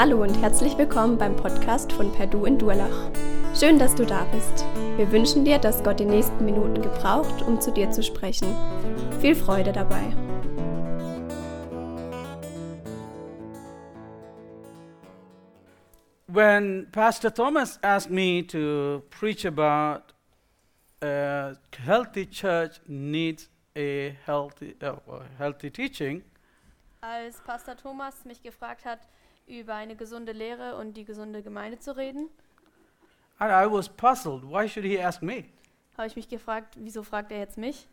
Hallo und herzlich willkommen beim Podcast von Perdu in Durlach. Schön, dass du da bist. Wir wünschen dir, dass Gott die nächsten Minuten gebraucht, um zu dir zu sprechen. Viel Freude dabei. When Pastor Thomas asked me to preach about a healthy church needs a healthy, uh, healthy teaching, Als Pastor Thomas mich gefragt hat, über eine gesunde Lehre und die gesunde Gemeinde zu reden, and I was puzzled. Why should he ask me? habe ich mich gefragt, wieso fragt er jetzt mich?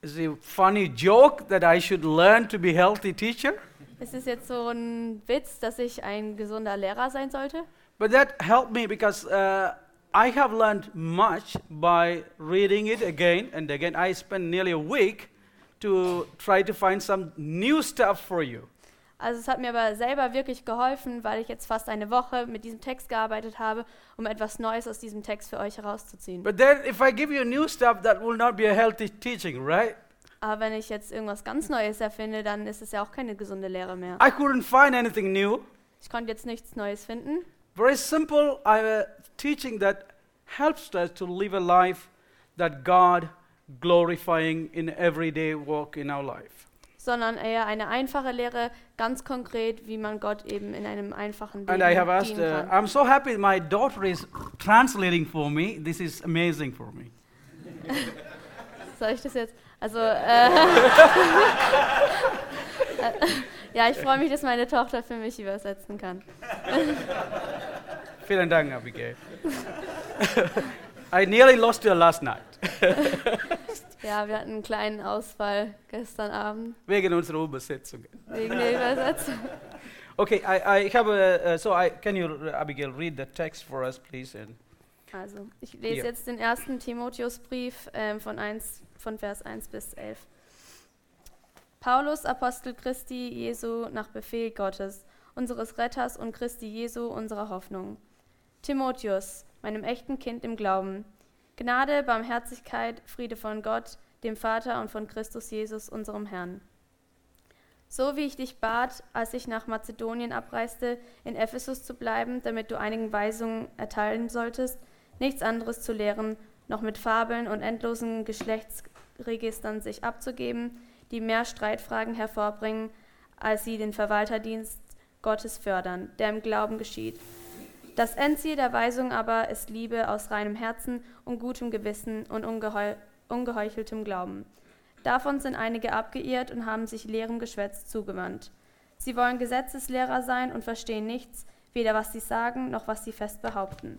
Is it a funny joke that I should learn to be a healthy teacher? Ist es jetzt so ein Witz, dass ich ein gesunder Lehrer sein sollte? But that helped me because uh, I have learned much by reading it again and again. I spent nearly a week to try to find some new stuff for you. Also es hat mir aber selber wirklich geholfen, weil ich jetzt fast eine Woche mit diesem Text gearbeitet habe, um etwas Neues aus diesem Text für euch herauszuziehen. But then, if I give you new stuff, that will not be a healthy teaching, right? Aber wenn ich jetzt irgendwas ganz Neues erfinde, dann ist es ja auch keine gesunde Lehre mehr. I couldn't find anything new. Ich konnte jetzt nichts Neues finden. Very simple uh, teaching that helps us to live a life that God glorifying in everyday walk in our life. Sondern eher eine einfache Lehre, ganz konkret, wie man Gott eben in einem einfachen And I have Leben asked, uh. I'm so happy my daughter is translating for me. This is amazing for me. Soll ich das jetzt? Also, äh, ja, ich freue mich, dass meine Tochter für mich übersetzen kann. Vielen Dank, Abigail. I nearly lost her last night Ja, wir hatten einen kleinen Ausfall gestern Abend wegen unserer Übersetzung. wegen der Übersetzung. Okay, I, I have a, uh, so I, can you, Abigail, read the text for us, please? And Also, ich lese Ja. jetzt den ersten Timotheusbrief ähm, von, 1, von Vers 1 bis 11. Paulus, Apostel Christi Jesu, nach Befehl Gottes, unseres Retters und Christi Jesu, unserer Hoffnung. Timotheus, meinem echten Kind im Glauben. Gnade, Barmherzigkeit, Friede von Gott, dem Vater und von Christus Jesus, unserem Herrn. So wie ich dich bat, als ich nach Mazedonien abreiste, in Ephesus zu bleiben, damit du einigen Weisungen erteilen solltest, nichts anderes zu lehren, noch mit Fabeln und endlosen Geschlechtsregistern sich abzugeben, die mehr Streitfragen hervorbringen, als sie den Verwalterdienst Gottes fördern, der im Glauben geschieht. Das Endziel der Weisung aber ist Liebe aus reinem Herzen und gutem Gewissen und ungeheu ungeheucheltem Glauben. Davon sind einige abgeirrt und haben sich leerem Geschwätz zugewandt. Sie wollen Gesetzeslehrer sein und verstehen nichts, weder was sie sagen noch was sie fest behaupten.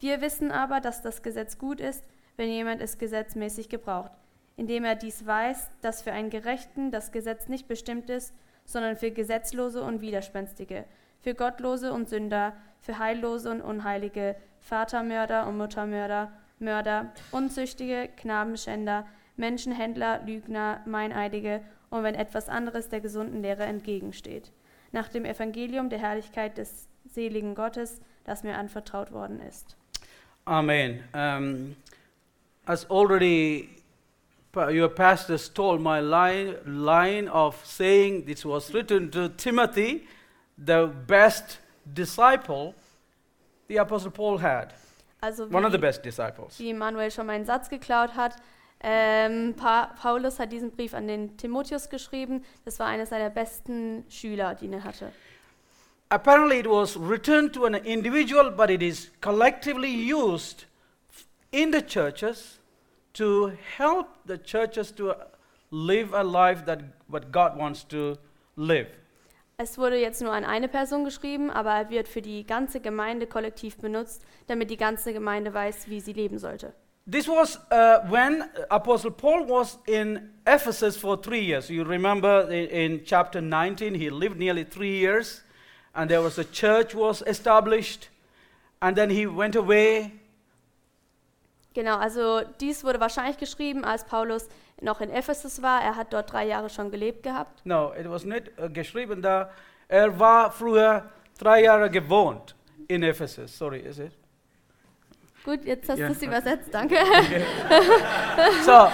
Wir wissen aber, dass das Gesetz gut ist, wenn jemand es gesetzmäßig gebraucht, indem er dies weiß, dass für einen Gerechten das Gesetz nicht bestimmt ist, sondern für Gesetzlose und Widerspenstige, für Gottlose und Sünder, für Heillose und Unheilige, Vatermörder und Muttermörder, Mörder, Unzüchtige, Knabenschänder, Menschenhändler, Lügner, Meineidige und wenn etwas anderes der gesunden Lehre entgegensteht, nach dem Evangelium der Herrlichkeit des seligen Gottes, das mir anvertraut worden ist. Amen. Um, as already your pastors told, my line, line of saying this was written to Timothy, the best disciple the Apostle Paul had, Also one of the best disciples. wie Manuel schon meinen Satz geklaut hat, ähm, pa Paulus hat diesen Brief an den Timotheus geschrieben. Das war einer seiner besten Schüler, die er hatte. Apparently, it was written to an individual, but it is collectively used in the churches to help the churches to live a life that what God wants to live. Es wurde jetzt nur an eine Person geschrieben, aber er wird für die ganze Gemeinde kollektiv benutzt, damit die ganze Gemeinde weiß, wie sie leben sollte. This was uh, when Apostle Paul was in Ephesus for three years. You remember i- in chapter 19, he lived nearly three years, and there was a church was established, and then he went away. Genau, also dies wurde wahrscheinlich geschrieben, als Paulus noch in Ephesus war. Er hat dort drei Jahre schon gelebt gehabt. No, it was nicht uh, geschrieben da. Er war früher drei Jahre gewohnt in Ephesus. Sorry, is it? Gut, jetzt hast Ja. du es übersetzt, danke. so,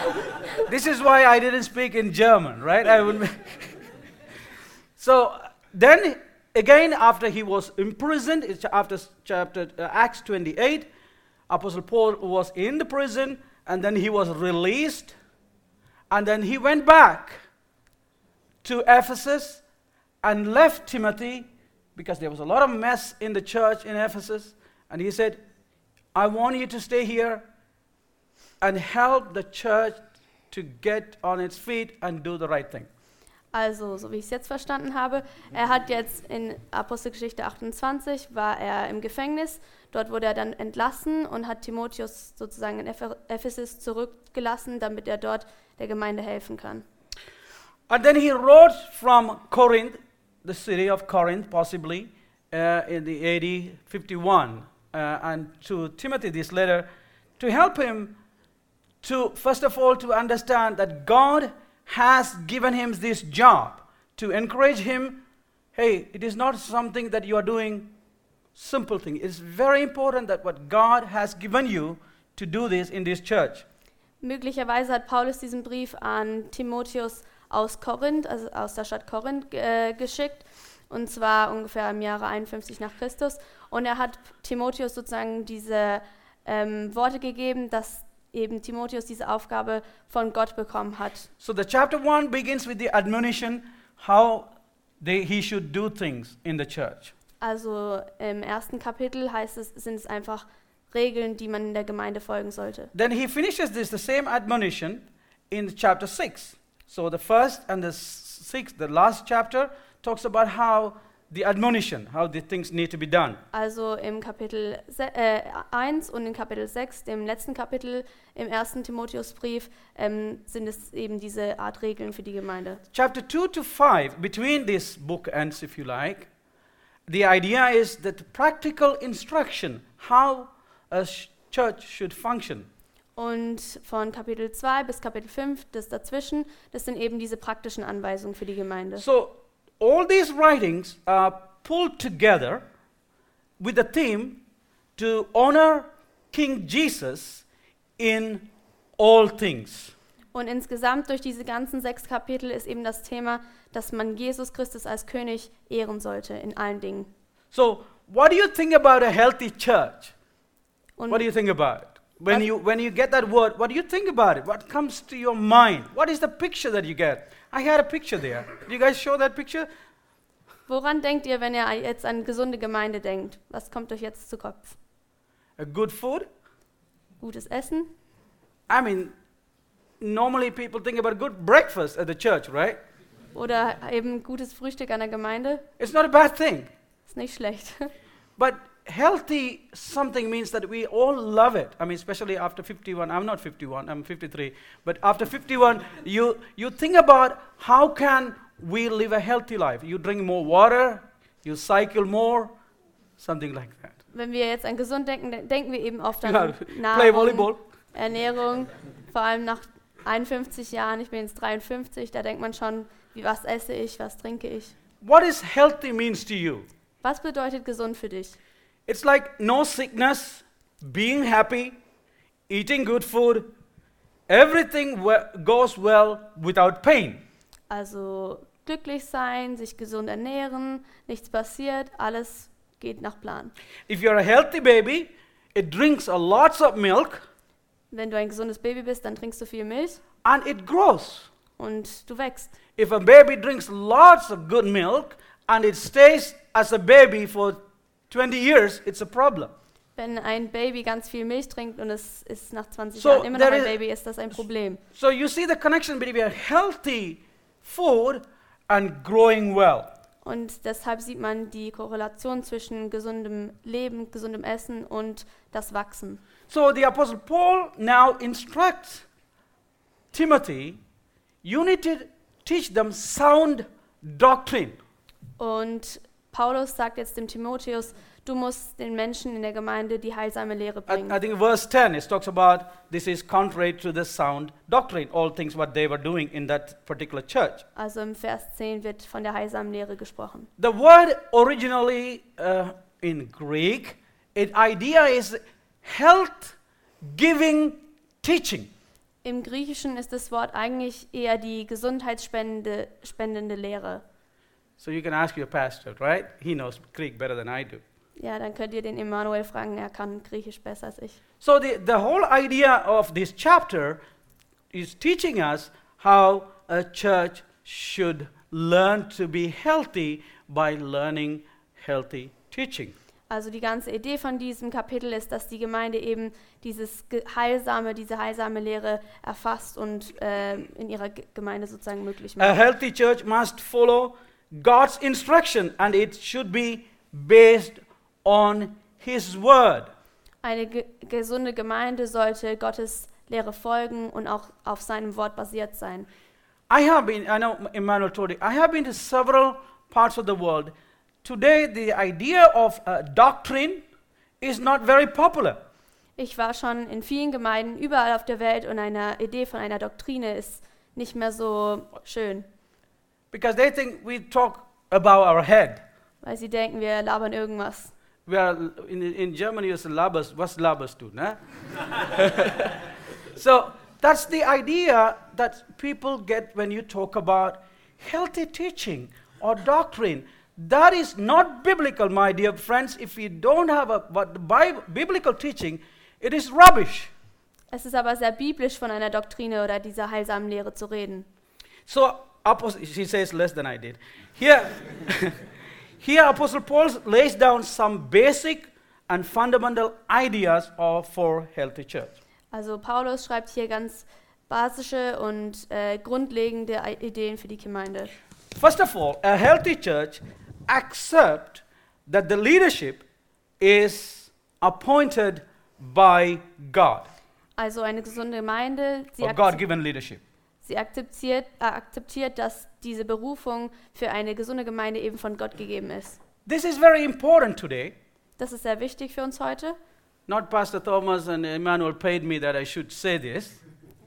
this is why I didn't speak in German, right? I would. so then again after he was imprisoned, it's after s- chapter uh, Acts 28, Apostle Paul was in the prison and then he was released and then he went back to Ephesus and left Timothy because there was a lot of mess in the church in Ephesus and he said, I want you to stay here and help the church to get on its feet and do the right thing. Also, so wie ich es jetzt verstanden habe, er hat jetzt in Apostelgeschichte 28 war er im Gefängnis. Dort wurde er dann entlassen und hat Timotheus sozusagen in Ephe- Ephesus zurückgelassen, damit er dort der Gemeinde helfen kann. And then he wrote from Corinth, the city of Corinth, possibly uh, in the AD 51, uh, and to Timothy this letter to help him to, first of all, to understand that God has given him this job to encourage him. Hey, it is not something that you are doing simple thing. It's very important that what God has given you to do this in this church. Möglicherweise hat Paulus diesen Brief an Timotheus aus Korinth, also aus der Stadt Korinth, äh, geschickt, und zwar ungefähr im Jahre 51 nach Christus. Und er hat Timotheus sozusagen diese ähm, Worte gegeben, dass eben Timotheus diese Aufgabe von Gott bekommen hat. So the chapter 1 begins with the admonition how they, he should do things in the church. Also im ersten Kapitel heißt es, sind es einfach Regeln, die man in der Gemeinde folgen sollte. Then he finishes this, the same admonition, in chapter 6. So the first and the sixth, the last chapter, talks about how the admonition, how the things need to be done. Also im Kapitel äh, 1 und in Kapitel 6, dem letzten Kapitel im ersten Timotheusbrief, ähm, sind es eben diese Art Regeln für die Gemeinde. Chapter 2 to 5, between these book ends, if you like, the idea is that practical instruction, how a church should function. Und von Kapitel 2 bis Kapitel 5, das dazwischen, das sind eben diese praktischen Anweisungen für die Gemeinde. So, all these writings are pulled together with the theme to honor King Jesus in all things. Und insgesamt durch diese ganzen sechs Kapitel ist eben das Thema, dass man Jesus Christus als König ehren sollte in allen Dingen. So, what do you think about a healthy church? Und What do you think about it? When you, when you get that word, what do you think about it? What comes to your mind? What is the picture that you get? I had a picture there. Did you guys show that picture? woran denkt ihr, wenn ihr jetzt an gesunde Gemeinde denkt? Was kommt euch jetzt zu Kopf? A good food? Gutes Essen? I mean, normally people think about good breakfast at the church, right? Oder eben gutes Frühstück an der Gemeinde? It's not a bad thing. Ist nicht schlecht. But healthy something means that we all love it. I mean, especially after 51. I'm not 51, I'm 53. But after 51, you, you think about how can we live a healthy life. You drink more water, you cycle more, something like that. Wenn wir jetzt an gesund denken, denken wir eben oft Ja, an play Nahrung, volleyball. Ernährung, vor allem nach 51 Jahren, ich bin jetzt 53, da denkt man schon, wie was esse ich, was trinke ich. What is healthy means to you? Was bedeutet gesund für dich? It's like no sickness, being happy, eating good food, everything goes well without pain. Also glücklich sein, sich gesund ernähren, nichts passiert, alles geht nach Plan. If you're a healthy baby, it drinks a lots of milk Wenn du ein gesundes Baby bist, dann trinkst du viel Milch and it grows. und du wächst. If a baby drinks lots of good milk and it stays as a baby for 20 years, it's a problem. Wenn ein Baby ganz viel Milch trinkt und es ist nach 20 So, Jahren immer noch ein is- Baby, ist das ein Problem. So you see the connection between healthy food and growing well. Und deshalb sieht man die Korrelation zwischen gesundem Leben, gesundem Essen und das Wachsen. So the Apostle Paul now instructs Timothy, you need to teach them sound doctrine. Und Paulus sagt jetzt dem Timotheus, du musst den Menschen in der Gemeinde die heilsame Lehre I, bringen. I think verse 10 it talks about this is contrary to the sound doctrine, all things what they were doing in that particular church. Also im Vers 10 wird von der heilsamen Lehre gesprochen. The word originally uh, in Greek, it idea is health giving teaching. Im Griechischen ist das Wort eigentlich eher die gesundheitsspendende spendende Lehre. So you can ask your pastor, right? He knows Greek better than I do. Ja, dann könnt ihr den Emanuel fragen, er kann Griechisch besser als ich. So the, the whole idea of this chapter is teaching us how a church should learn to be healthy by learning healthy teaching. Also die ganze Idee von diesem Kapitel ist, dass die Gemeinde eben dieses heilsame, diese heilsame Lehre erfasst und äh, in ihrer Ge- Gemeinde sozusagen möglich A macht. healthy church must follow God's instruction and it should be based on His word. Eine ge gesunde Gemeinde sollte Gottes Lehre folgen und auch auf seinem Wort basiert sein. I have been, I know Emmanuel told you, I have been to several parts of the world. Today, the idea of doctrine is not very popular. Ich war schon in vielen Gemeinden überall auf der Welt und eine Idee von einer Doktrine ist nicht mehr so schön, Because they think we talk above our head. weil sie denken, wir labern irgendwas. We are in, in Germany, it's labers. What's labers do? Nah? so that's the idea that people get when you talk about healthy teaching or doctrine. That is not biblical, my dear friends. If you don't have a what the Bible, biblical teaching, it is rubbish. Es ist aber sehr biblisch von einer Doktrine oder dieser heilsamen Lehre zu reden. So, Apostle, she says less than I did. Here, here, Apostle Paul lays down some basic and fundamental ideas of, for healthy church. Also Paulus schreibt hier ganz basische und äh, grundlegende Ideen für die Gemeinde. First of all, a healthy church accept that the leadership is appointed by God Also eine gesunde Gemeinde, sie, or God-given leadership. Sie akzeptiert, äh, akzeptiert, dass diese Berufung für eine gesunde Gemeinde eben von Gott gegeben ist. This is very important today. Das ist sehr wichtig für uns heute. Not Pastor Thomas and Emmanuel paid me that I should say this.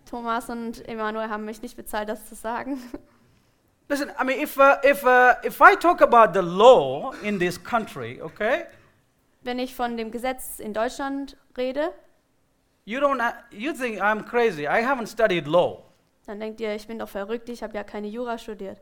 Thomas und Emanuel haben mich nicht bezahlt, das zu sagen. Listen, I mean, if, uh, if, uh, if I talk about the law in this country, okay, Wenn ich von dem Gesetz in Deutschland rede, you don't, uh, you think I'm crazy. I haven't studied law. Dann denkt ihr, ich bin doch verrückt, ich habe ja keine Jura studiert.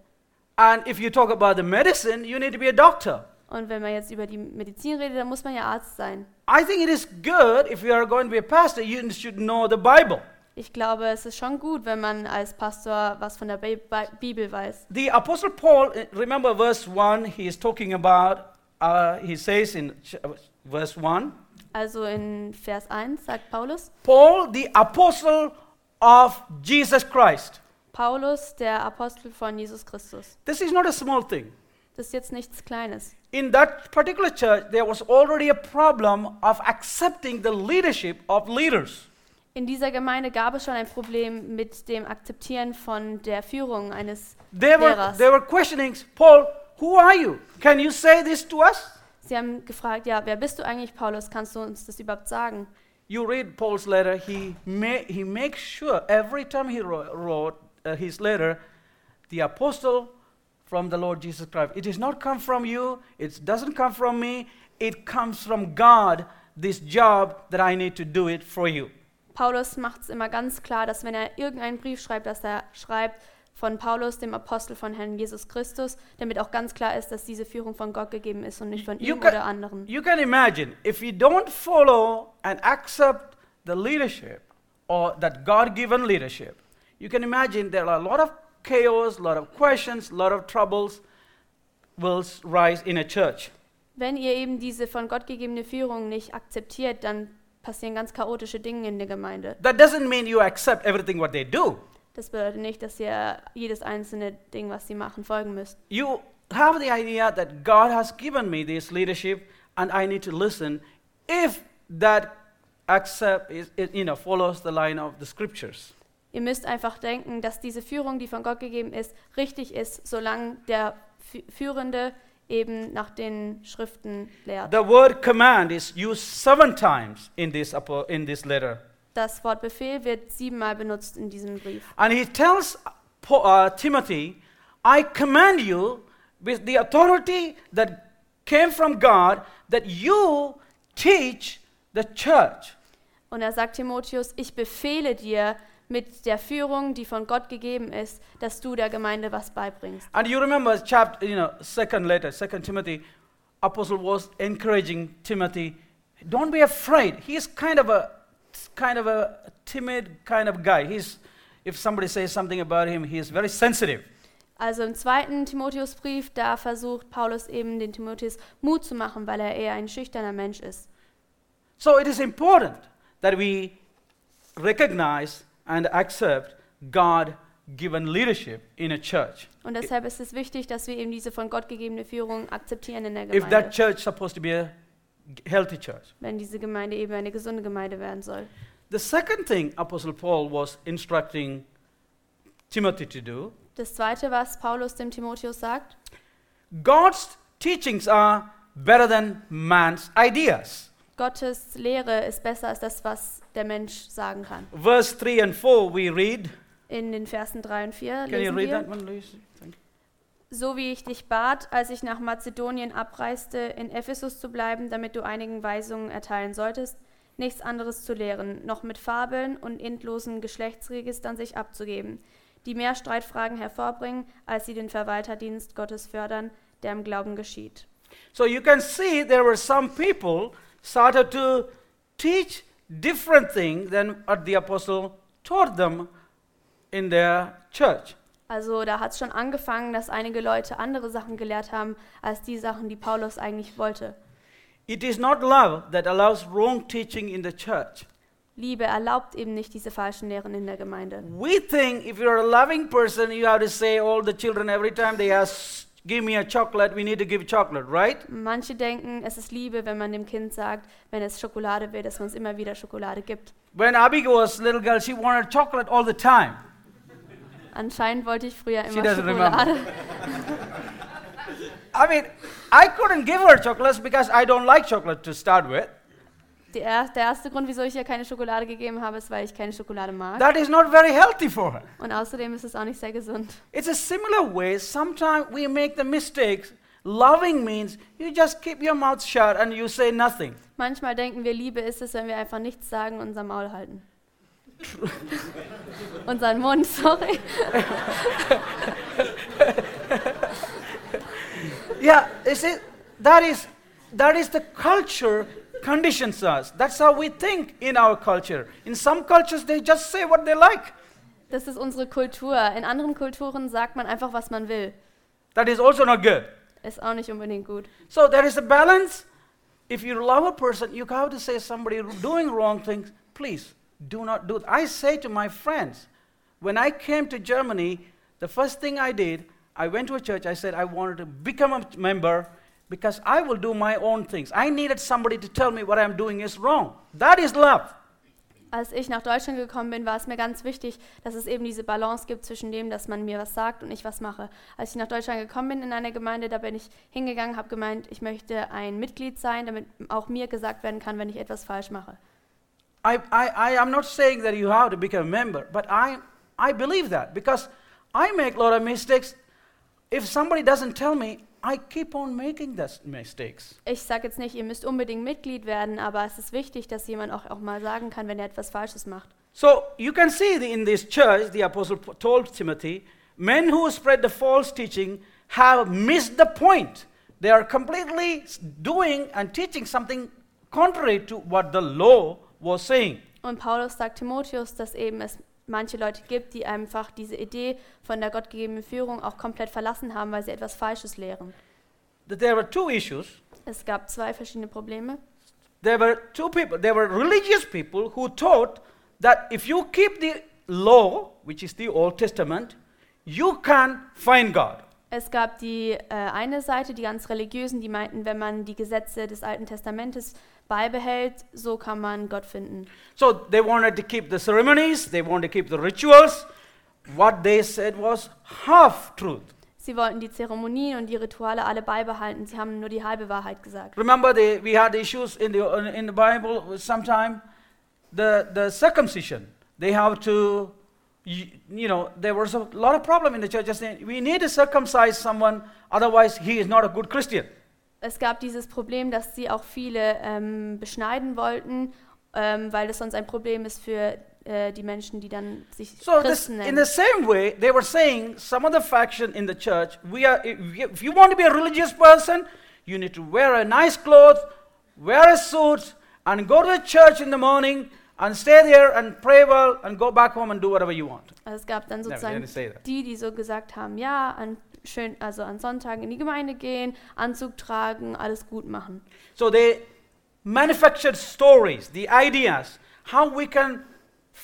And if you talk about the medicine, you need to be a doctor. Und wenn man jetzt über die Medizin redet, dann muss man ja Arzt sein. I think it is good if you are going to be a pastor, you should know the Bible. Ich glaube, es ist schon gut, wenn man als Pastor was von der Bi Bi Bibel weiß. The Apostle Paul, uh, remember verse 1, he is talking about, uh, he says in uh, verse 1, Also in Vers 1 sagt Paulus, Paul, the apostle of Jesus Christ. Paulus, der Apostel von Jesus Christus. This is not a small thing. Das ist jetzt nichts Kleines. In that particular church, there was already a problem of accepting the leadership of leaders. In dieser Gemeinde gab es schon ein Problem mit dem Akzeptieren von der Führung eines They were, Lehrers. they were questioning, Paul, who are you? Can you say this to us? Sie haben gefragt, ja, wer bist du eigentlich, Paulus? Kannst du uns das überhaupt sagen? You read Paul's letter, he, ma- he makes sure every time he wrote, wrote uh, his letter, the apostle from the Lord Jesus Christ. It does not come from you, it doesn't come from me, it comes from God, this job that I need to do it for you. Paulus macht es immer ganz klar, dass wenn er irgendeinen Brief schreibt, dass er schreibt von Paulus, dem Apostel von Herrn Jesus Christus, damit auch ganz klar ist, dass diese Führung von Gott gegeben ist und nicht von You ihm can- oder anderen. You can imagine if you don't follow and accept the leadership or that God given leadership, you can imagine there are a lot of chaos, a lot of questions, a lot of troubles will rise in a church. Wenn ihr eben diese von Gott gegebene Führung nicht akzeptiert, dann passieren ganz chaotische Dinge in der Gemeinde. That doesn't mean you accept everything what they do. Das bedeutet nicht, dass ihr jedes einzelne Ding, was sie machen, folgen müsst. You have the idea that God has given me this leadership and I need to listen if that accept is, you know follows the line of the scriptures. Ihr müsst einfach denken, dass diese Führung, die von Gott gegeben ist, richtig ist, solange der Fü- Führende eben nach den Schriften lehrt. The word command is used seven times in this, in this letter. Das Wort Befehl wird siebenmal benutzt in diesem Brief. And he tells uh, Timothy, I command you with the authority that came from God that you teach the church. Und er sagt Timotheus, ich befehle dir mit der Führung, die von Gott gegeben ist, dass du der Gemeinde was beibringst. And you remember chapter, you know, second letter, second Timothy, Apostle was encouraging Timothy, don't be afraid. He's kind of a kind of a timid kind of guy. He's if somebody says something about him, he is very sensitive. Also im zweiten Timotheusbrief, da versucht Paulus eben den Timotheus Mut zu machen, weil er eher ein schüchterner Mensch ist. So it is important that we recognize and accept God given leadership in a church. Und deshalb ist es wichtig, dass wir eben diese von Gott gegebene Führung akzeptieren in der If that Gemeinde, church supposed to be a healthy church. wenn diese Gemeinde eben eine gesunde Gemeinde werden soll. The second thing Apostle Paul was instructing Timothy to do, Das zweite, was Paulus dem Timotheus sagt, God's teachings are better than man's ideas. Gottes Lehre ist besser als das, was der Mensch sagen kann. Verse 3 and 4 we read. In den Versen 3 und 4 Can you lesen read wir, that one? So wie ich dich bat, als ich nach Mazedonien abreiste, in Ephesus zu bleiben, damit du einigen Weisungen erteilen solltest, nichts anderes zu lehren, noch mit Fabeln und endlosen Geschlechtsregistern sich abzugeben, die mehr Streitfragen hervorbringen, als sie den Verwalterdienst Gottes fördern, der im Glauben geschieht. So you can see there were some people started to teach different things than what the apostle taught them in their church. Also da hat es schon angefangen, dass einige Leute andere Sachen gelehrt haben, als die Sachen, die Paulus eigentlich wollte. It is not love that allows wrong teaching in the church. Liebe erlaubt eben nicht diese falschen Lehren in der Gemeinde. We think if you're a loving person, you have to say all the children every time they ask, give me a chocolate, we need to give chocolate, right? Manche denken, es ist Liebe, wenn man dem Kind sagt, wenn es Schokolade will, dass man es immer wieder Schokolade gibt. When Abigail was a little girl, she wanted chocolate all the time. Anscheinend wollte ich früher immer Schokolade. I mean, I couldn't give her chocolates because I don't like chocolate to start with. Er, der erste Grund, wieso ich ihr keine Schokolade gegeben habe, ist, weil ich keine Schokolade mag. That is not very healthy for her. Und außerdem ist es auch nicht sehr gesund. It's a similar way, sometimes we make the mistakes. Loving means you just keep your mouth shut and you say nothing. Manchmal denken wir, Liebe ist es, wenn wir einfach nichts sagen und unser Maul halten. Unseren Mund, sorry. Yeah, you see, that is, that is the culture conditions us. That's how we think in our culture. In some cultures, they just say what they like. Das ist unsere Kultur. In anderen Kulturen sagt man einfach, was man will. That is also not good. Ist auch nicht unbedingt gut. So there is a balance. If you love a person, you have to say somebody doing wrong things, please do not do. I say to my friends, when I came to Germany, the first thing I did, I went to a church. I said I wanted to become a member because I will do my own things. I needed somebody to tell me what I'm doing is wrong. That is love. Als ich nach Deutschland gekommen bin, war es mir ganz wichtig, dass es eben diese Balance gibt zwischen dem, dass man mir was sagt und ich was mache. Als ich nach Deutschland gekommen bin in einer Gemeinde, da bin ich hingegangen, habe gemeint, ich möchte ein Mitglied sein, damit auch mir gesagt werden kann, wenn ich etwas falsch mache. I, I, I am not saying that you have to become a member, but I, I believe that because I make a lot of mistakes. If somebody doesn't tell me, I keep on making those mistakes. Ich sage jetzt nicht, ihr müsst unbedingt Mitglied werden, aber es ist wichtig, dass jemand auch, auch mal sagen kann, wenn er etwas Falsches macht. So you can see the, in this church, the apostle told Timothy, men who spread the false teaching have missed the point. They are completely doing and teaching something contrary to what the law was saying. Und Paulus sagt Timotheus, dass eben es manche Leute gibt, die einfach diese Idee von der gottgegebenen Führung auch komplett verlassen haben, weil sie etwas Falsches lehren. That There were two issues. Es gab zwei verschiedene Probleme. There were two people. There were religious people who taught that if you keep the law, which is the Old Testament, you can find God. Es gab die äh, eine Seite, die ganz religiösen, die meinten, wenn man die Gesetze des Alten Testamentes beibehält, so kann man Gott finden. So they wanted to keep the ceremonies, they wanted to keep the rituals. What they said was half truth. Sie wollten die Zeremonien und die Rituale alle beibehalten. Sie haben nur die halbe Wahrheit gesagt. Remember, they, we had issues in the, in the Bible sometime. The, the circumcision, they have to, you, you know, there was a lot of problem in the church. Just saying, we need to circumcise someone, otherwise he is not a good Christian. Es gab dieses Problem, dass sie auch viele ähm, beschneiden wollten, ähm, weil das sonst ein Problem ist für äh, die Menschen, die dann sich So this, Christen in nennen. the same way, they were saying some other faction in the church. We are, if you- want to be a religious person, you need to wear a nice clothes, wear a suit, and go to the church in the morning and stay there and pray well and go back home and do whatever you want. Also es gab dann sozusagen die, die so gesagt haben, ja, an schön, also an Sonntagen in die Gemeinde gehen, Anzug tragen, alles gut machen. So they manufactured stories, the ideas, how we can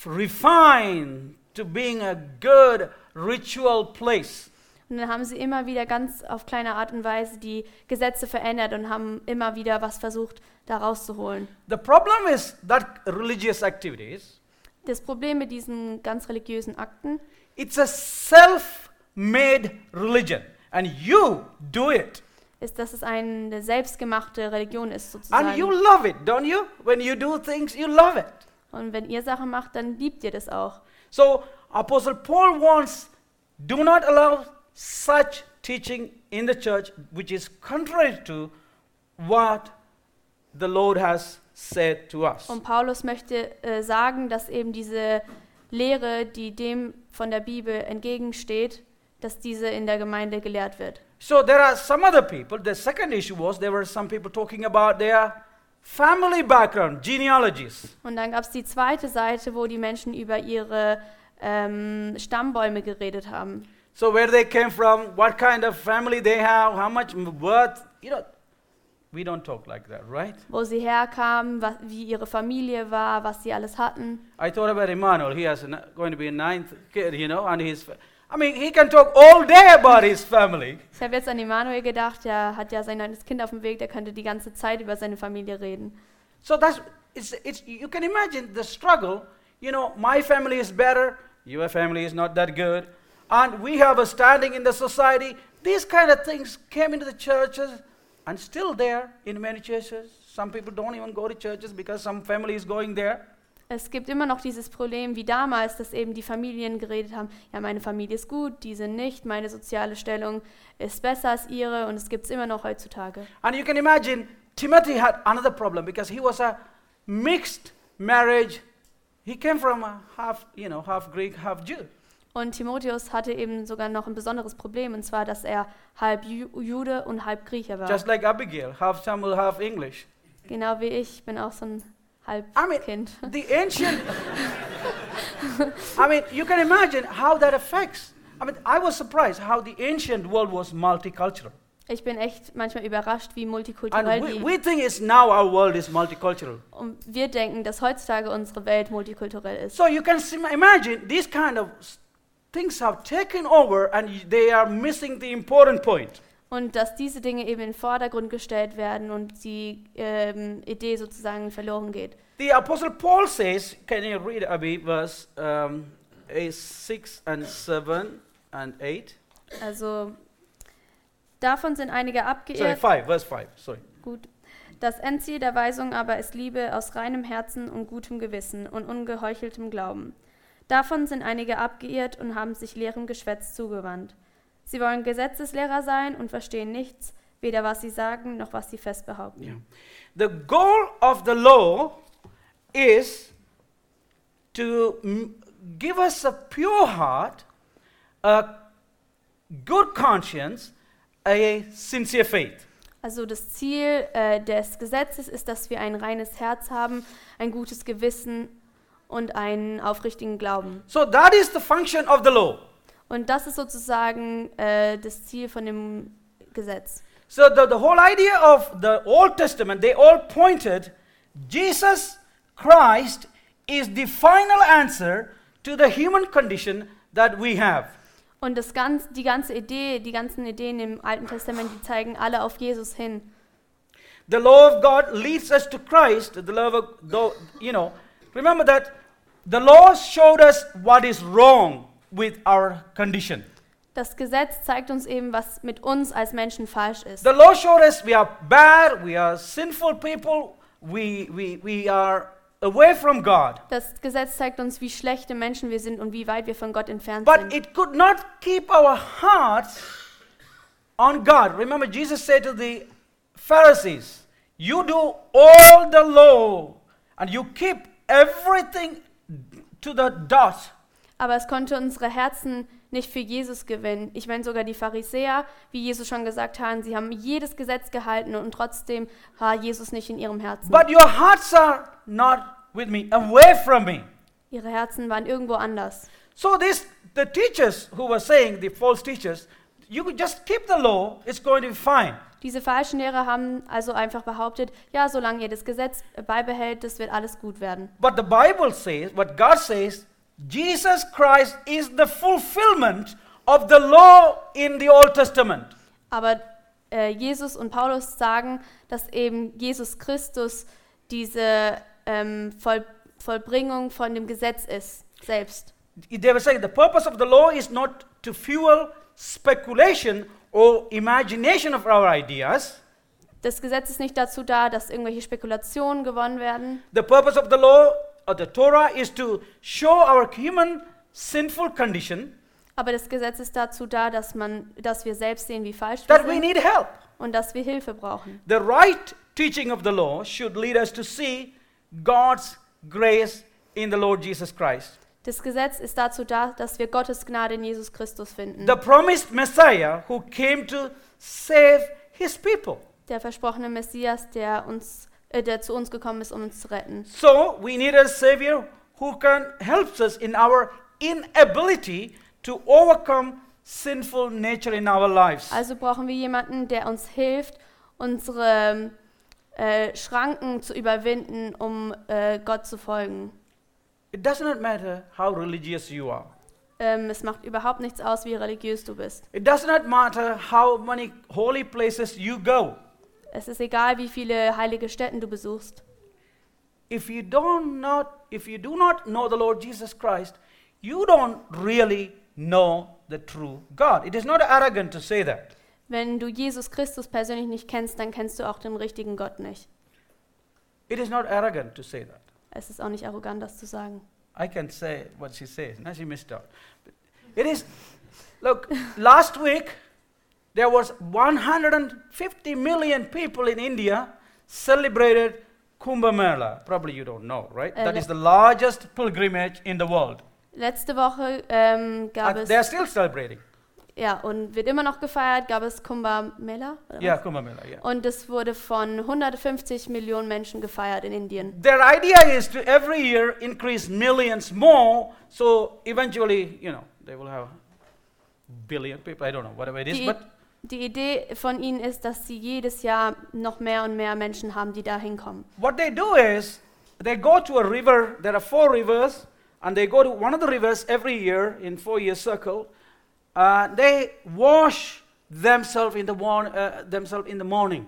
refine to being a good ritual place. Und dann haben sie immer wieder ganz auf kleine Art und Weise die Gesetze verändert und haben immer wieder was versucht, da rauszuholen. The problem is that religious activities, Das Problem mit diesen ganz religiösen Akten, it's a self-made religion and you do it. ist, dass es eine selbstgemachte Religion ist And you sozusagen. love it, don't you? When you do things, you love it. Und wenn ihr Sachen macht, dann liebt ihr das auch. So Apostle Paul wants do not allow such teaching in the church which is contrary to what the Lord has said to us. Und Paulus möchte äh, sagen, dass eben diese Lehre, die dem von der Bibel entgegensteht, dass diese in der Gemeinde gelehrt wird. So there are some other people. The second issue was there were some people talking about their family background, genealogies. Und dann gab es die zweite Seite, wo die Menschen über ihre ähm, Stammbäume geredet haben. So where they came from, what kind of family they have, how much worth, you know, we don't talk like that, right? Wo sie herkamen, was, wie ihre Familie war, was sie alles hatten. I thought about Emmanuel. He has a, going to be a ninth kid, you know, and his. I mean, he can talk all day about his family. Ich habe jetzt an Immanuel gedacht, der hat ja sein neues Kind auf dem Weg, der könnte die ganze Zeit über seine Familie reden. So that's it's, it's you can imagine the struggle. You know, my family is better. Your family is not that good, and we have a standing in the society. These kind of things came into the churches, and still there in many churches. Some people don't even go to churches because some family is going there. Es gibt immer noch dieses Problem wie damals, dass eben die Familien geredet haben, ja, meine Familie ist gut, diese nicht, meine soziale Stellung ist besser als ihre und es gibt es immer noch heutzutage. And you can imagine Timothy had another problem because he was a mixed marriage. He came from a half, you know, half Greek, half Jew. Und Timotheus hatte eben sogar noch ein besonderes Problem, und zwar, dass er halb Ju Jude und halb Griecher war. Just like Abigail, half Tamil, half English. genau wie ich, bin auch so ein I mean, Halbkind. the ancient. I mean, you can imagine how that affects. I mean, I was surprised how the ancient world was multicultural. Ich bin echt manchmal überrascht, wie multikulturell we, we think it's now our world is multicultural. Und wir denken, dass heutzutage unsere Welt multikulturell ist. So you can imagine these kind of things have taken over and they are missing the important point. Und dass diese Dinge eben in den Vordergrund gestellt werden und die ähm, Idee sozusagen verloren geht. The Apostle Paul says, can you read Abi, verse um, eh, 6 and 7 and 8? Also davon sind einige Sorry, abgeirrt. 5, verse 5, sorry. Gut. Das Endziel der Weisung aber ist Liebe aus reinem Herzen und gutem Gewissen und ungeheucheltem Glauben. Davon sind einige abgeirrt und haben sich leerem Geschwätz zugewandt. Sie wollen Gesetzeslehrer sein und verstehen nichts, weder was sie sagen noch was sie fest behaupten. Yeah. The goal of the law is to give us a pure heart, a good conscience, a sincere faith. Also das Ziel äh, des Gesetzes ist, dass wir ein reines Herz haben, ein gutes Gewissen und einen aufrichtigen Glauben. So that is the function of the law. Und das ist sozusagen äh, das Ziel von dem Gesetz. So the, the whole idea of the Old Testament, they all pointed Jesus Christ is the final answer to the human condition that we have. Und das ganz, die ganze Idee, die ganzen Ideen im Alten Testament, die zeigen alle auf Jesus hin. The law of God leads us to Christ. The love of, you know, remember that the law showed us what is wrong with our condition. Das Gesetz zeigt uns eben, was mit uns als Menschen falsch ist. The law showed us we are bad, we are sinful people, we, we, we are away from God. Das Gesetz zeigt uns, wie schlechte Menschen wir sind und wie weit wir von Gott entfernt But sind. it could not keep our hearts on God. Remember, Jesus said to the Pharisees, You do all the law and you keep everything to the dot. Aber es konnte unsere Herzen nicht für Jesus gewinnen. Ich meine, sogar die Pharisäer, wie Jesus schon gesagt haben, sie haben jedes Gesetz gehalten und trotzdem war Jesus nicht in ihrem Herzen. But your hearts are not with me, away from me. Ihre Herzen waren irgendwo anders. So this the teachers who were saying, the false teachers, you could just keep the law, it's going to be fine. Diese falschen Lehrer haben also einfach behauptet, ja, solange ihr das Gesetz beibehält, das wird alles gut werden. But the Bible says, what God says, Jesus Christ is the fulfillment of the law in the Old Testament. Aber äh, Jesus und Paulus sagen, dass eben Jesus Christus diese ähm, Voll Vollbringung von dem Gesetz ist, selbst. They were saying the purpose of the law is not to fuel speculation or imagination of our ideas. Das Gesetz ist nicht dazu da, dass irgendwelche Spekulationen gewonnen werden. The purpose of the law of the Torah is to show our human sinful condition Aber das Gesetz ist dazu da, dass, man, dass wir selbst sehen, wie falsch wir that we sind need help. und dass wir Hilfe brauchen. The right teaching of the law should lead us to see God's grace in the Lord Jesus Christ. Das Gesetz ist dazu da, dass wir Gottes Gnade in Jesus Christus finden. The promised Messiah who came to save his people. Der versprochene Messias, der, uns, der zu uns gekommen ist, um uns zu retten. So we need a Savior who can help us in our inability to overcome sinful nature in our lives. Also brauchen wir jemanden, der uns hilft, unsere äh, Schranken zu überwinden, um äh, Gott zu folgen. It does not matter how religious you are. Ähm, es macht überhaupt nichts aus, wie religiös du bist. It does not matter how many holy places you go. Es ist egal, wie viele heilige Stätten du besuchst. If you don't not if you do not know the Lord Jesus Christ, you don't really know the true God. It is not arrogant to say that. Wenn du Jesus Christus persönlich nicht kennst, dann kennst du auch den richtigen Gott nicht. It is not arrogant to say that. Es ist auch nicht arrogant, das zu sagen. I can say what she says. Now she missed out. It is, look, last week there was 150 million people in India celebrated Kumbh Mela. Probably you don't know, right? Uh, that is the largest pilgrimage in the world. Letzte Woche ähm, gab And es, they are still celebrating. ja, und wird immer noch gefeiert, gab es Kumbh Mela. Was? Kumbh Mela, yeah. Und es wurde von 150 Millionen Menschen gefeiert in Indien. Their idea is to every year increase millions more, so eventually, you know, they will have billion people. I don't know, whatever it is, Die, but die Idee von ihnen ist, dass sie jedes Jahr noch mehr und mehr Menschen haben, die da hinkommen. What they do is they go to a river. There are four rivers, and they go to one of the rivers every year in four-year circle. Uh, they wash themselves in the uh, themselves in the morning.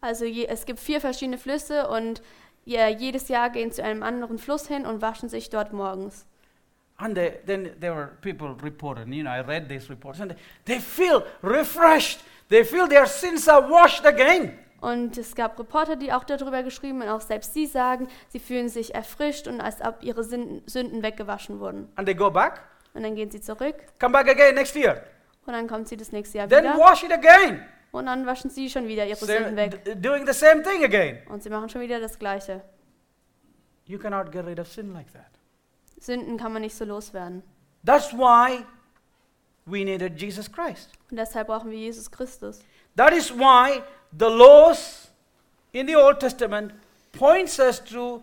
Also je, es gibt vier verschiedene Flüsse und ja, jedes Jahr gehen zu einem anderen Fluss hin und waschen sich dort morgens. And they, then there were people reported. You know, I read these reports, and they, feel refreshed. They feel their sins are washed again. Und es gab Reporter, die auch darüber geschrieben und auch selbst sie sagen, sie fühlen sich erfrischt und als ob ihre Sünden, weggewaschen wurden. And they go back, Und dann gehen sie zurück come back again next year. und dann kommt sie das nächste Jahr Then wieder wash it again. und dann waschen sie schon wieder ihre Same- Sünden weg. doing the same thing again. Und sie machen schon wieder das Gleiche. You cannot get rid of sin like that. Sünden kann man nicht so loswerden. That's why we needed Jesus Christ. Und deshalb brauchen wir Jesus Christus. That is why the laws in the Old Testament points us to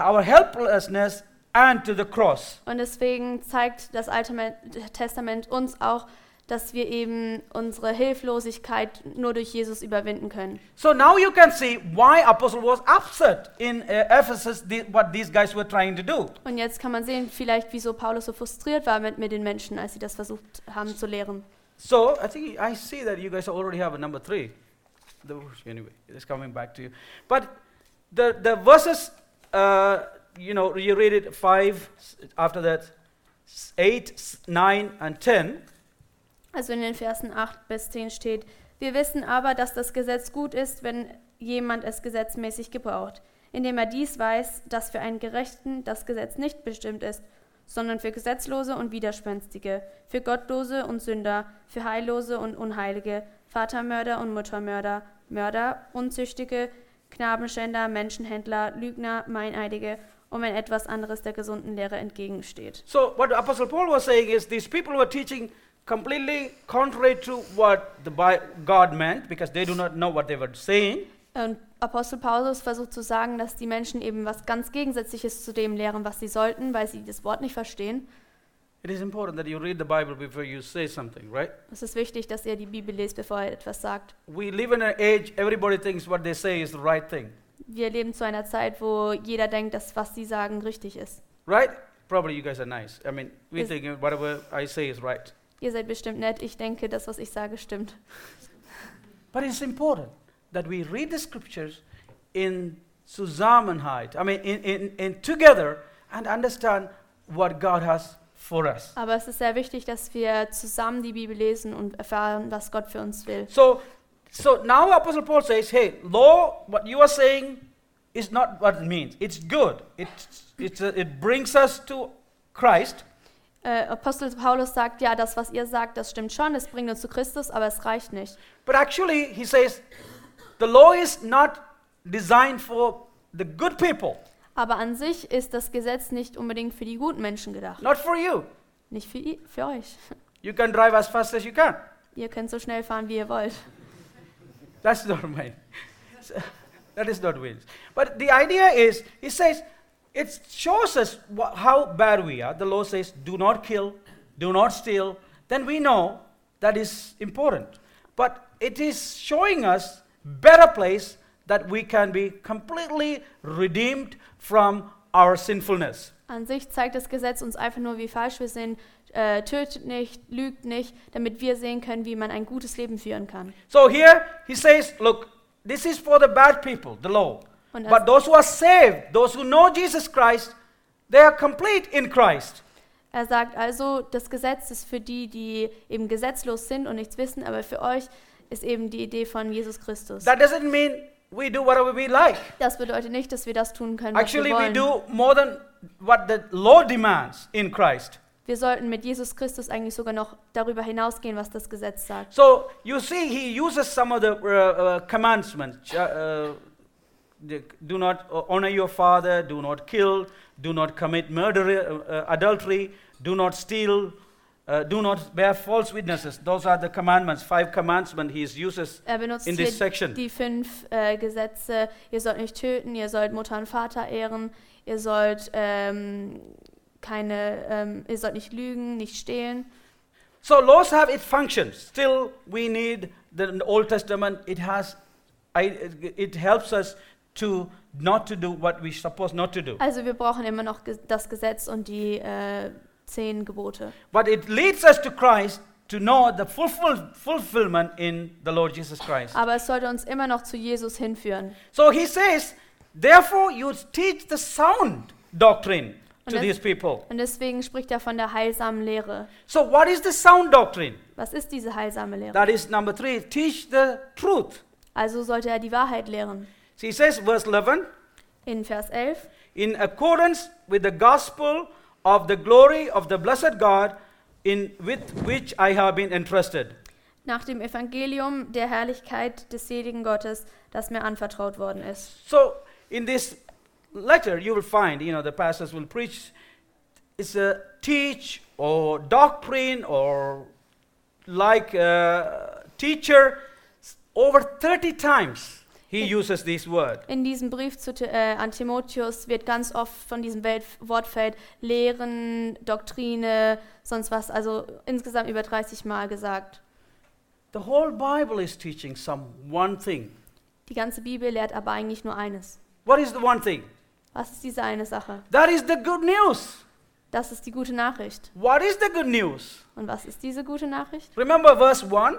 our helplessness and to the cross. Und deswegen zeigt das Alte Me- Testament uns auch, dass wir eben unsere Hilflosigkeit nur durch Jesus überwinden können. So now you can see why Apostle was upset in uh, Ephesus the, what these guys were trying to do. Und jetzt kann man sehen, vielleicht wieso Paulus so frustriert war mit, mit den Menschen, als sie das versucht haben zu lehren. So I think I see that you guys already have a number three. The, anyway, it's coming back to you. But the, the verses, uh, you know, you read it five, s- after that, s- eight, s- nine, and ten. Also in den Versen 8 bis 10 steht, wir wissen aber, dass das Gesetz gut ist, wenn jemand es gesetzmäßig gebraucht, indem er dies weiß, dass für einen Gerechten das Gesetz nicht bestimmt ist, sondern für Gesetzlose und Widerspenstige, für Gottlose und Sünder, für Heillose und Unheilige, Vatermörder und Muttermörder, Mörder, Unzüchtige, Knabenschänder, Menschenhändler, Lügner, Meineidige und wenn etwas anderes der gesunden Lehre entgegensteht. So, what Apostle Paul was saying is these people were teaching completely contrary to what the God meant because they do not know what they were saying. Und Apostel Paulus versucht zu sagen, dass die Menschen eben was ganz Gegensätzliches zu dem lehren, was sie sollten, weil sie das Wort nicht verstehen. It is important that you read the Bible before you say something, right? Es ist wichtig, dass ihr die Bibel lest, bevor ihr etwas sagt. We live in an age everybody thinks what they say is the right thing, Wir leben zu einer Zeit, wo jeder denkt, dass was sie sagen richtig ist. right? Probably you guys are nice. I mean, we Is- think whatever I say is right. Ihr seid bestimmt nett, ich denke, das, was ich sage, stimmt. But it's important that we read the scriptures in Zusammenhalt, I mean, in, in, in together and understand what God has for us. Aber es ist sehr wichtig, dass wir zusammen die Bibel lesen und erfahren, was Gott für uns will. So, so now Apostle Paul says, hey, law, what you are saying is not what it means. It's good. It, it's it brings us to Christ, Äh, Apostel Paulus sagt, ja, das, was ihr sagt, das stimmt schon, es bringt uns zu Christus, aber es reicht nicht. but actually, he says, the law is not designed for the good people, Aber an sich ist das Gesetz nicht unbedingt für die guten Menschen gedacht. not for you. Nicht für, für euch. You can drive as fast as you can. Ihr könnt so schnell fahren, wie ihr wollt. That's not mine. That is not wins. But the idea is, he says, it shows us wha- how bad we are. The law says, do not kill, do not steal. Then we know that is important. But it is showing us better place that we can be completely redeemed from our sinfulness. An sich zeigt das Gesetz uns einfach nur, wie falsch wir sind. Äh, tötet nicht, lügt nicht, damit wir sehen können, wie man ein gutes Leben führen kann. So here he says, look, this is for the bad people, the law. Und But those who are saved, those who know Jesus Christ, they are complete in Christ. er sagt also, das Gesetz ist für die, die eben gesetzlos sind und nichts wissen, aber für euch ist eben die Idee von Jesus Christus. That doesn't mean we do whatever we like. Das bedeutet nicht, dass wir das tun können, was Actually, wir we wollen. do more than what the law demands in Christ. Wir sollten mit Jesus Christus eigentlich sogar noch darüber hinausgehen, was das Gesetz sagt. So you see, he uses some of the uh, uh, commandments. Uh, uh, do not honor your father, do not kill, do not commit murder, uh, uh, adultery, do not steal, uh, do not bear false witnesses. Those are the commandments, five commandments he uses Er benutzt in this section. die fünf äh, Gesetze. Ihr sollt nicht töten, ihr sollt Mutter und Vater ehren, ihr sollt ähm, keine, ähm, ihr sollt nicht lügen, nicht stehlen. So laws have its functions. Still, we need the Old Testament. It has, it helps us to not to do what we supposed not to do. Also wir brauchen immer noch das Gesetz und die äh, zehn Gebote. But it leads us to Christ to know the fulfill, fulfillment in the Lord Jesus Christ. Aber es sollte uns immer noch zu Jesus hinführen. So he says, therefore you teach the sound doctrine to these people. Und deswegen spricht er von der heilsamen Lehre. So what is the sound doctrine? Was ist diese heilsame Lehre? That is number three. Teach the truth. Also sollte er die Wahrheit lehren. So he says, verse 11. In verse 11. in accordance with the gospel of the glory of the blessed God in with which I have been entrusted. Nach dem Evangelium der Herrlichkeit des seligen Gottes, das mir anvertraut worden ist. So in this letter you will find, you know, the pastors will preach it's a teach or doctrine or like a teacher over 30 times he uses this word. In diesem Brief zu, äh, an Timotheus wird ganz oft von diesem Welt Wortfeld Lehren, Doktrine, sonst was, also insgesamt über 30 Mal gesagt. The whole Bible is teaching some one thing. Die ganze Bibel lehrt aber eigentlich nur eines. What is the one thing? Was ist diese eine Sache? That is the good news. Das ist die gute Nachricht. What is the good news? Und was ist diese gute Nachricht? Remember verse 1?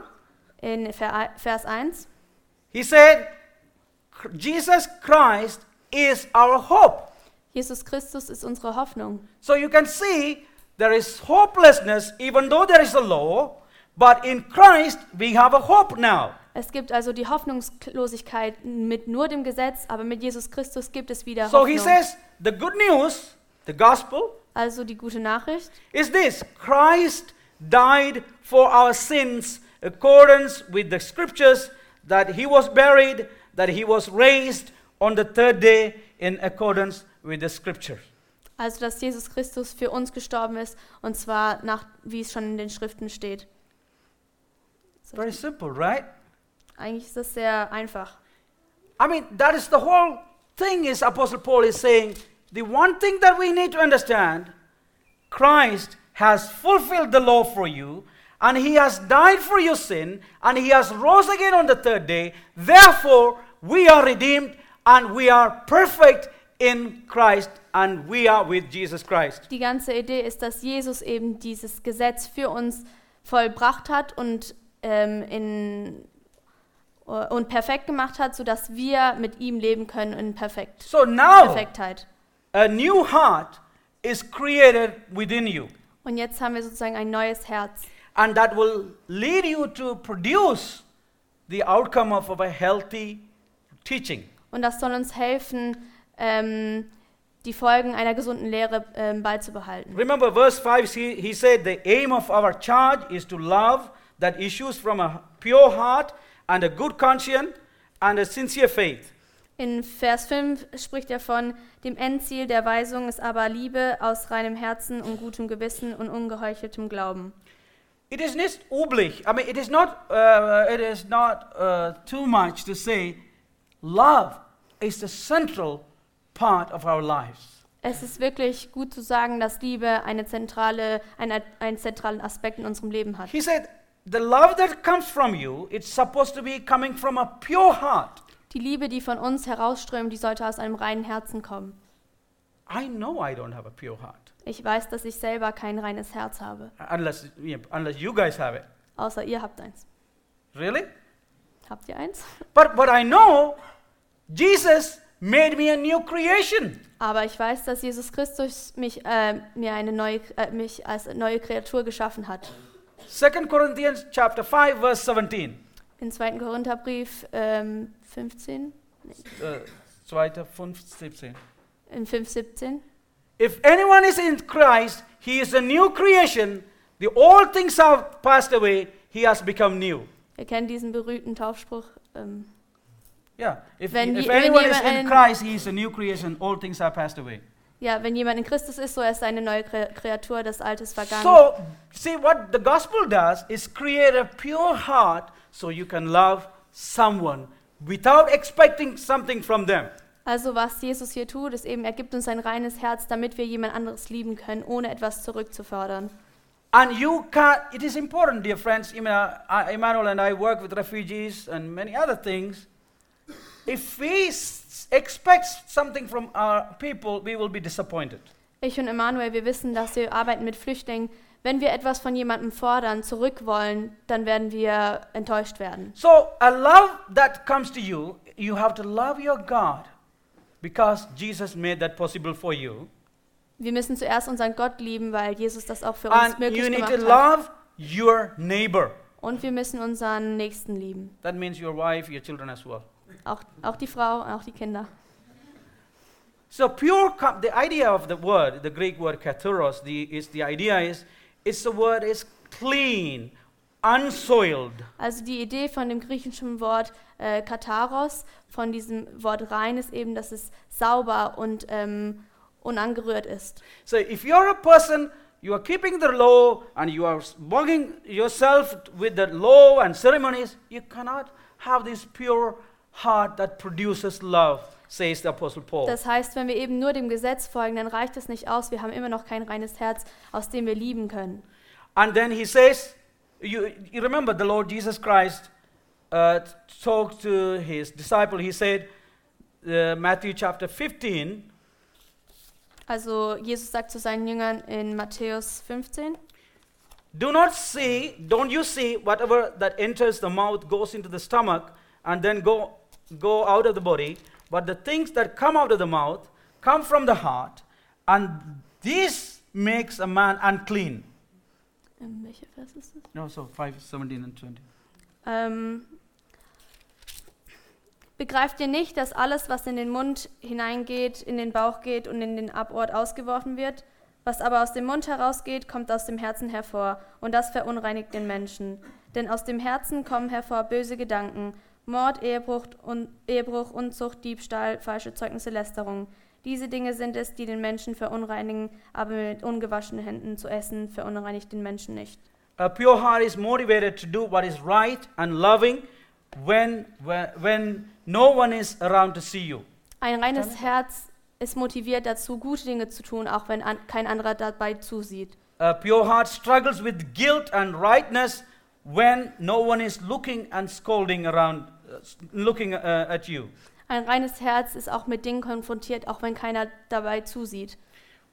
In Ver- Vers 1. He said, Jesus Christ is our hope. Jesus Christus ist unsere Hoffnung. So you can see there is hopelessness even though there is a law, but in Christ we have a hope now. Es gibt also die Hoffnungslosigkeit mit nur dem Gesetz, aber mit Jesus Christus gibt es wieder So he Hoffnung. says, the good news, the gospel, Also die gute Nachricht is this Christ died for our sins accordance with the scriptures that he was buried, that he was raised on the third day in accordance with the scripture. Also, dass Jesus Christus für uns gestorben ist und zwar nach, wie es schon in den Schriften steht. Very simple, right? Eigentlich ist das sehr einfach. I mean, that is the whole thing is Apostle Paul is saying the one thing that we need to understand Christ has fulfilled the law for you and he has died for your sin and he has rose again on the third day. Therefore, we are redeemed and we are perfect in Christ and we are with Jesus Christ. Die ganze Idee ist, dass Jesus eben dieses Gesetz für uns vollbracht hat und, ähm, in, und perfekt gemacht hat, sodass wir mit ihm leben können in Perfekt, So now Perfektheit. a new heart is created within you Und jetzt haben wir sozusagen ein neues Herz. And that will lead you to produce the outcome of a healthy teaching. Und das soll uns helfen, ähm, die Folgen einer gesunden Lehre ähm, beizubehalten. Remember, verse 5, he, he said, The aim of our charge is to love that issues from a pure heart and a good conscience and a sincere faith. In Vers 5 spricht er von, dem Endziel der Weisung ist aber Liebe aus reinem Herzen und gutem Gewissen und ungeheucheltem Glauben. It is not ublich. I mean, it is not, uh, it is not uh, too much to say love is the central part of our lives. Es ist wirklich gut zu sagen, dass Liebe eine zentrale, eine, einen zentralen Aspekt in unserem Leben hat. He said, The love that comes from you, it's supposed to be coming from a pure heart. Die Liebe, die von uns herausströmt, die sollte aus einem reinen Herzen kommen. I know I don't have a pure heart, Ich weiß, dass ich selber kein reines Herz habe, unless, yeah, unless you guys have it. außer ihr habt eins. Really? Habt ihr eins? But, but I know Jesus made me a new creation. Aber ich weiß, dass Jesus Christus mich, äh, mir eine neue, äh, mich als neue Kreatur geschaffen hat. 2 Corinthians chapter 5 verse 17. In 2. Korintherbrief ähm, 15, Uh, 2. 5, 17. in 5,17. If anyone is in Christ, he is a new creation. The old things have passed away, he has become new. Ihr kennt diesen berühmten Taufspruch. Ähm, Yeah. If, Wenn if anyone is in Christ, he is a new creation. All things have passed away. ja, wenn jemand in Christus ist, so ist er eine neue Kre Kreatur, das Alte ist vergangen. So, see what the gospel does is create a pure heart so you can love someone without expecting something from them. Also was Jesus hier tut, ist eben, er gibt uns ein reines Herz, damit wir jemand anderes lieben können, ohne etwas zurückzufordern. And you can't, it is important, dear friends. I- Emmanuel and I work with refugees and many other things. If we expect something from our people, we will be disappointed. Ich und Emanuel, wir wissen, dass wir arbeiten mit Flüchtlingen. Wenn wir etwas von jemandem fordern, zurück wollen, dann werden wir enttäuscht werden. So, a love that comes to you, you have to love your God because Jesus made that possible for you. Wir müssen zuerst unseren Gott lieben, weil Jesus das auch für uns And möglich you need to gemacht hat. love your neighbor. Und wir müssen unseren Nächsten lieben. That means your wife, your children as well. Auch, auch die Frau, auch die Kinder. So pure, the idea of the word, the Greek word katharos, the, is the idea is, it's the word is clean, unsoiled. Also die Idee von dem griechischen Wort äh, Kataros, von diesem Wort rein, ist eben, dass es sauber und ähm, unangerührt ist. So if you're a person, you are keeping the law and you are bugging yourself with the law and ceremonies, you cannot have this pure heart that produces love, says the Apostle Paul. Das heißt, wenn wir eben nur dem Gesetz folgen, dann reicht es nicht aus. Wir haben immer noch kein reines Herz, aus dem wir lieben können. And then he says, you, you remember the Lord Jesus Christ uh, talked to his disciple. He said, uh, Matthew chapter 15, Also Jesus sagt zu seinen Jüngern in Matthäus 15, Do not see, don't you see, whatever that enters the mouth goes into the stomach and then go, go out of the body, but the things that come out of the mouth come from the heart, and this makes a man unclean. Ähm, welcher Vers ist das? No, so 5, 17 and 20. Ähm, begreift ihr nicht, dass alles, was in den Mund hineingeht, in den Bauch geht und in den Abort ausgeworfen wird? Was aber aus dem Mund herausgeht, kommt aus dem Herzen hervor, und das verunreinigt den Menschen. Denn aus dem Herzen kommen hervor böse Gedanken, Mord, Ehebruch, und, Ehebruch Unzucht, Diebstahl, falsche Zeugnisse, Lästerung. Diese Dinge sind es, die den Menschen verunreinigen, aber mit ungewaschenen Händen zu essen verunreinigt den Menschen nicht. A pure heart is motivated to do what is right and loving when, when, when no one is around to see you. Ein reines Herz ist motiviert dazu, gute Dinge zu tun, auch wenn an, kein anderer dabei zusieht. A pure heart struggles with guilt and rightness when no one is looking and scolding around, uh, looking uh, at you. Ein reines Herz ist auch mit Dingen konfrontiert, auch wenn keiner dabei zusieht.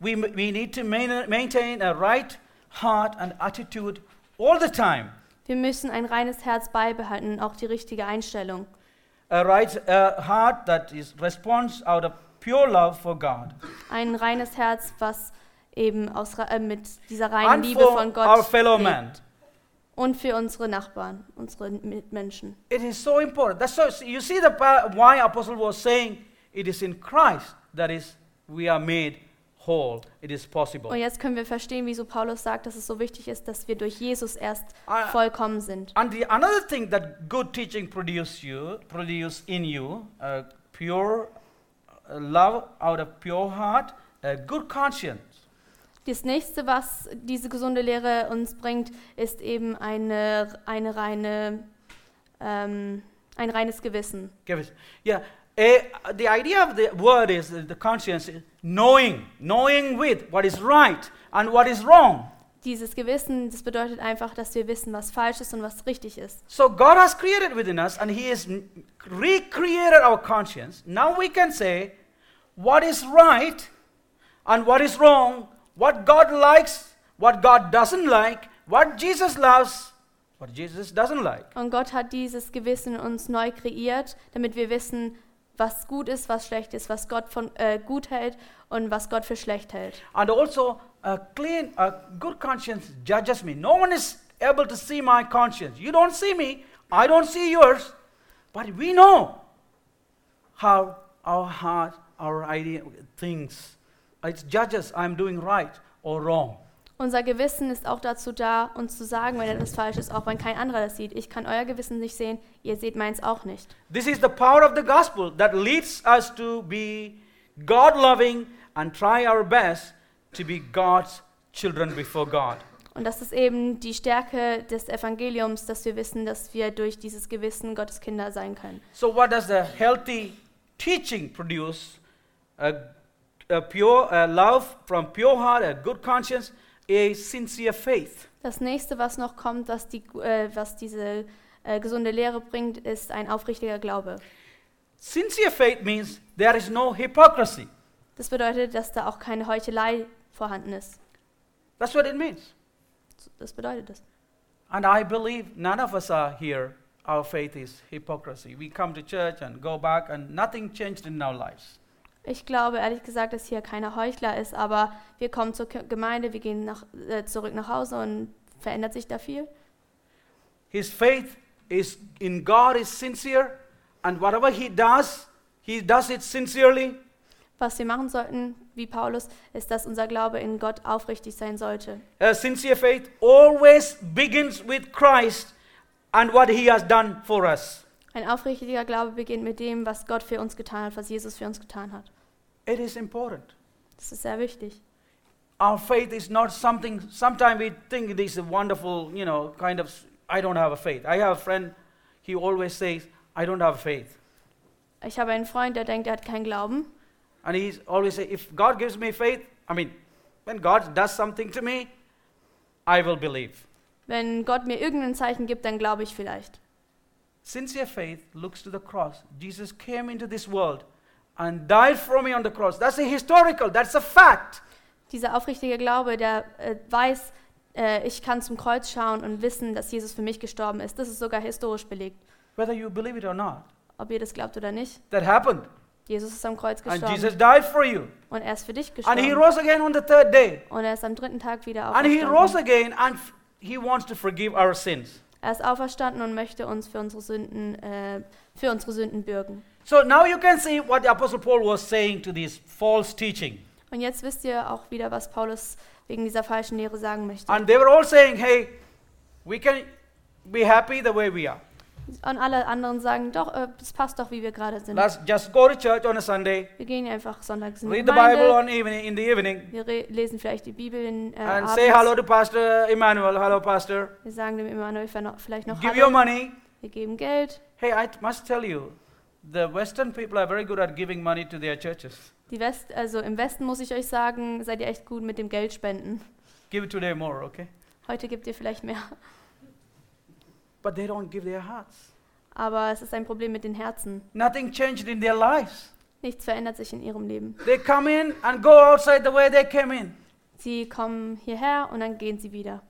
We, we need to main, maintain a right heart and attitude all the time. Wir müssen ein reines Herz beibehalten auch die richtige Einstellung. A right uh, heart that is responds out of pure love for God Ein reines Herz, was eben aus, äh, mit dieser reinen and Liebe von Gott our fellow lebt. Und für unsere Nachbarn, unsere Mitmenschen. It is so important. That's so you see the why apostle was saying it is in Christ that is we are made whole. It is possible. Und jetzt können wir verstehen, wieso Paulus sagt, dass es so wichtig ist, dass wir durch Jesus erst Ah. vollkommen sind. And the another thing that good teaching produce you produce in you uh, pure uh, love out of pure heart, a good conscience. Das nächste, was diese gesunde Lehre uns bringt, ist eben eine, eine reine, ähm, ein reines Gewissen. Us- Yeah, a, the idea of the word is uh, the conscience is knowing, knowing with what is right and what is wrong. Dieses Gewissen, das bedeutet einfach, dass wir wissen, was falsch ist und was richtig ist. So God has created within us and He has recreated our conscience. Now we can say what is right and what is wrong, what God likes, what God doesn't like, what Jesus loves, what Jesus doesn't like. Und Gott hat dieses Gewissen in uns neu kreiert, damit wir wissen, was gut ist, was schlecht ist, was Gott von äh, gut hält und was Gott für schlecht hält. And also, a clean, a good conscience judges me. No one is able to see my conscience. You don't see me, I don't see yours, but we know how our heart, our idea thinks. It judges I'm doing right or wrong. Unser Gewissen ist auch dazu da, uns zu sagen, wenn etwas falsch ist, auch wenn kein anderer das sieht. Ich kann euer Gewissen nicht sehen, ihr seht meins auch nicht. This is the power of the gospel that leads us to be God loving and try our best to be God's children before God. Und das ist eben die Stärke des Evangeliums, dass wir wissen, dass wir durch dieses Gewissen Gottes Kinder sein können. So, what does the healthy teaching produce? A, a pure a love from pure heart, a good conscience, a sincere faith. Das nächste, was noch kommt, was, die, äh, was diese äh, gesunde Lehre bringt, ist ein aufrichtiger Glaube. Sincere faith means there is no hypocrisy. Das bedeutet, dass da auch keine Heuchelei vorhanden ist. That's what it means. Das bedeutet es. And I believe none of us are here. Our faith is hypocrisy. We come to church and go back, and nothing changed in our lives. Ich glaube ehrlich gesagt, dass hier keiner Heuchler ist, aber wir kommen zur Gemeinde, wir gehen nach, äh, zurück nach Hause und verändert sich da viel. His faith is in God is sincere, and whatever he does, he does it sincerely. Was wir machen sollten, wie Paulus, ist, dass unser Glaube in Gott aufrichtig sein sollte. A sincere faith always begins with Christ and what he has done for us. Ein aufrichtiger Glaube beginnt mit dem, was Gott für uns getan hat, was Jesus für uns getan hat. It is important. Das ist sehr wichtig. Our faith is not something, sometimes we think it is a wonderful, you know, kind of, I don't have a faith. I have a friend, he always says, I don't have faith. Ich habe einen Freund, der denkt, er hat keinen Glauben. And he's always say, if God gives me faith, I mean, when God does something to me, I will believe. Wenn Gott mir irgendein Zeichen gibt, dann glaube ich vielleicht. Sincere faith looks to the cross. Jesus came into this world and died for me on the cross. That's a historical, that's a fact. Dieser aufrichtige Glaube, der äh, weiß, äh, ich kann zum Kreuz schauen und wissen, dass Jesus für mich gestorben ist. Das ist sogar historisch belegt. Whether you believe it or not, Ob ihr das glaubt oder nicht. that happened. Jesus ist am Kreuz And gestorben. Jesus died for you. Und er ist für dich And he gestorben. rose again on the third day. Und er ist am dritten Tag wieder And he rose auferstanden. again and he wants to forgive our sins. Er ist auferstanden und möchte uns für unsere Sünden, äh, für unsere Sünden bürgen. So now you can see what the Apostle Paul was saying to this false teaching. Und jetzt wisst ihr auch wieder, was Paulus wegen dieser falschen Lehre sagen möchte. And they were all saying, hey, we can be happy the way we are. Und alle anderen sagen, doch, äh, das passt doch, wie wir gerade sind. Let's just go to church on a Sunday, Wir gehen einfach sonntags in die read the Bible on evening in the evening, wir lesen vielleicht die Bibel in, äh, and say hello abends. to Pastor Emmanuel. Hello, Pastor. Wir sagen dem Immanuel vielleicht noch Give your Hallo. money. Wir geben Geld. Hey, I must tell you, the Western people are very good at giving money to their churches. Die West, also im Westen muss ich euch sagen, seid ihr echt gut mit dem Geld spenden. Give today more, okay? Heute gebt ihr vielleicht mehr. But they don't give their hearts. Aber es ist ein Problem mit den Herzen. Nothing changed in their lives. Nichts verändert sich in ihrem Leben. They come in and go outside the way they came in. Sie kommen hierher und dann gehen sie wieder.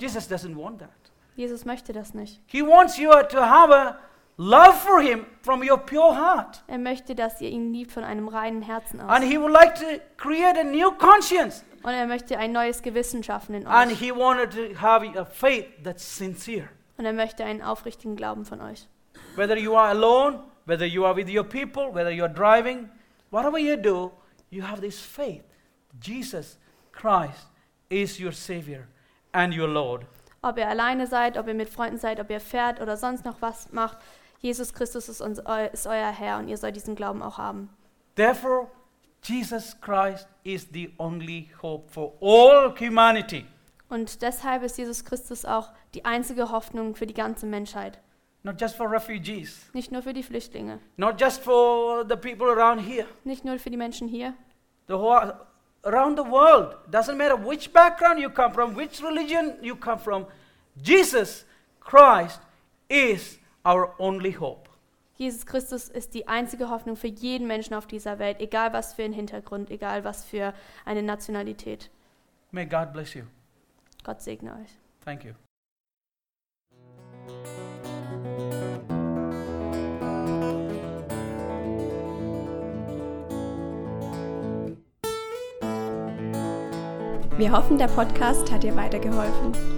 Jesus doesn't want that. Jesus möchte das nicht. He wants you to have a love for Him from your pure heart. Er möchte, dass ihr ihn liebt von einem reinen Herzen aus. And He would like to create a new conscience. Und er möchte ein neues Gewissen schaffen in And euch. He wanted to have a faith that's sincere. Und er möchte einen aufrichtigen Glauben von euch. Whether you are alone, whether you are with your people, whether you are driving, whatever you do, you have this faith. Jesus Christ is your Savior and your Lord. Ob ihr alleine seid, ob ihr mit Freunden seid, ob ihr fährt oder sonst noch was macht, Jesus Christus ist, uns, ist euer Herr und ihr sollt diesen Glauben auch haben. Therefore, Jesus Christ is the only hope for all humanity. Und deshalb ist Jesus Christus auch die einzige Hoffnung für die ganze Menschheit. Not just for refugees, Nicht nur für die Flüchtlinge, not just for the people around here, nicht nur für die Menschen hier, the whole, around the world. Doesn't matter which background you come from, which religion you come from. Jesus Christ is our only hope. Jesus Christus ist die einzige Hoffnung für jeden Menschen auf dieser Welt, egal was für ein Hintergrund, egal was für eine Nationalität. May God bless you. Gott segne euch. Thank you. Wir hoffen, der Podcast hat dir weitergeholfen.